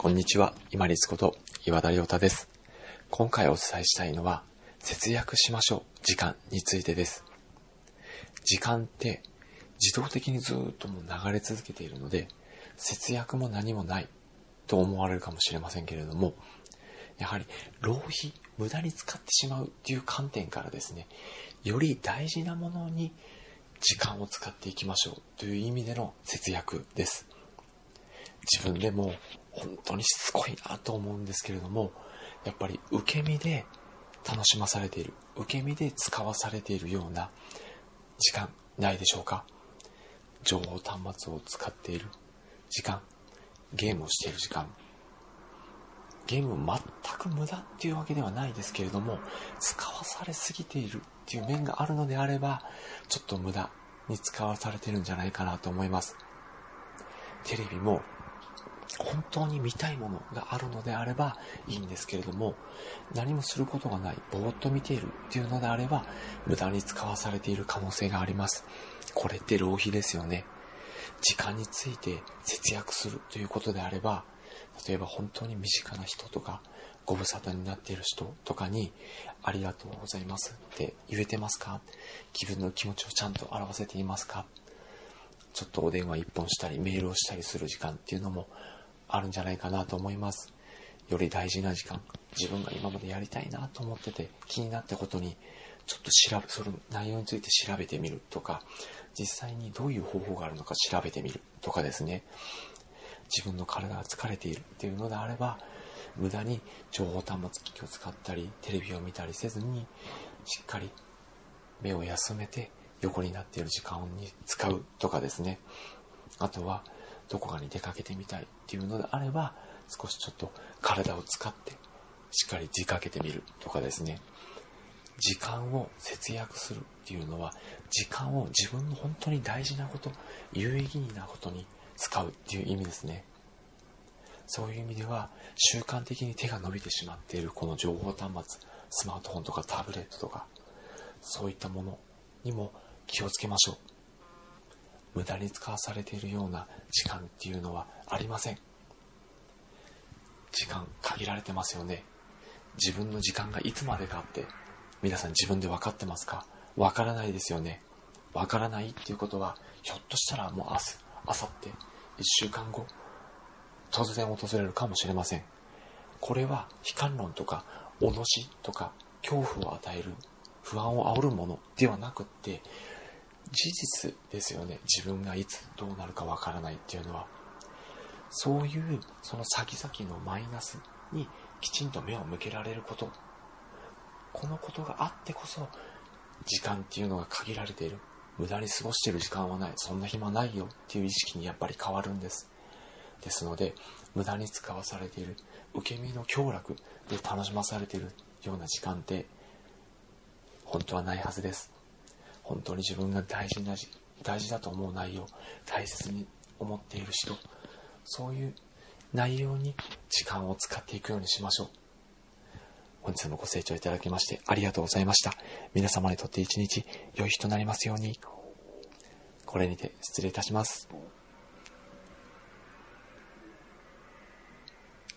こんにちは、今立こと岩田亮太です。今回お伝えしたいのは、節約しましょう、時間についてです。時間って自動的にずっともう流れ続けているので、節約も何もないと思われるかもしれませんけれども、やはり浪費、無駄に使ってしまうっていう観点からですね、より大事なものに時間を使っていきましょうという意味での節約です。自分でも本当にしつこいなと思うんですけれども、やっぱり受け身で楽しまされている、受け身で使わされているような時間ないでしょうか情報端末を使っている時間、ゲームをしている時間、ゲーム全く無駄っていうわけではないですけれども、使わされすぎているっていう面があるのであれば、ちょっと無駄に使わされてるんじゃないかなと思います。テレビも本当に見たいものがあるのであればいいんですけれども、何もすることがない、ぼーっと見ているっていうのであれば、無駄に使わされている可能性があります。これって浪費ですよね。時間について節約するということであれば、例えば本当に身近な人とか、ご無沙汰になっている人とかに、ありがとうございますって言えてますか？気分の気持ちをちゃんと表せていますか？ちょっとお電話一本したり、メールをしたりする時間っていうのもあるんじゃないかなと思います。より大事な時間、自分が今までやりたいなと思ってて気になったことに、ちょっと調べ、その内容について調べてみるとか、実際にどういう方法があるのか調べてみるとかですね。自分の体が疲れているっていうのであれば、無駄に情報端末機器を使ったり、テレビを見たりせずに、しっかり目を休めて横になっている時間に使うとかですね。あとは、どこかに出かけてみたいっていうのであれば、少しちょっと体を使って、しっかり出かけてみるとかですね。時間を節約するっていうのは、時間を自分の本当に大事なこと、有意義なことに使うっていう意味ですね。そういう意味では、習慣的に手が伸びてしまっているこの情報端末、スマートフォンとかタブレットとか、そういったものにも気をつけましょう。無駄に使わされているような時間っていうのはありません。時間限られてますよね。自分の時間がいつまでかって、皆さん自分で分かってますか？分からないですよね。分からないっていうことは、ひょっとしたらもう明日、明後日、一週間後、突然訪れるかもしれません。これは悲観論とか、脅しとか、恐怖を与える、不安を煽るものではなくって、事実ですよね。自分がいつどうなるかわからないっていうのは。そういう、その先々のマイナスにきちんと目を向けられること。このことがあってこそ、時間っていうのが限られている。無駄に過ごしてる時間はない。そんな暇ないよっていう意識にやっぱり変わるんです。ですので、無駄に使わされている、受け身の享楽で楽しまされているような時間って、本当はないはずです。本当に自分が大事な、大事だと思う内容、大切に思っている人、そういう内容に時間を使っていくようにしましょう。本日もご清聴いただきましてありがとうございました。皆様にとって一日良い日となりますように。これにて失礼いたします。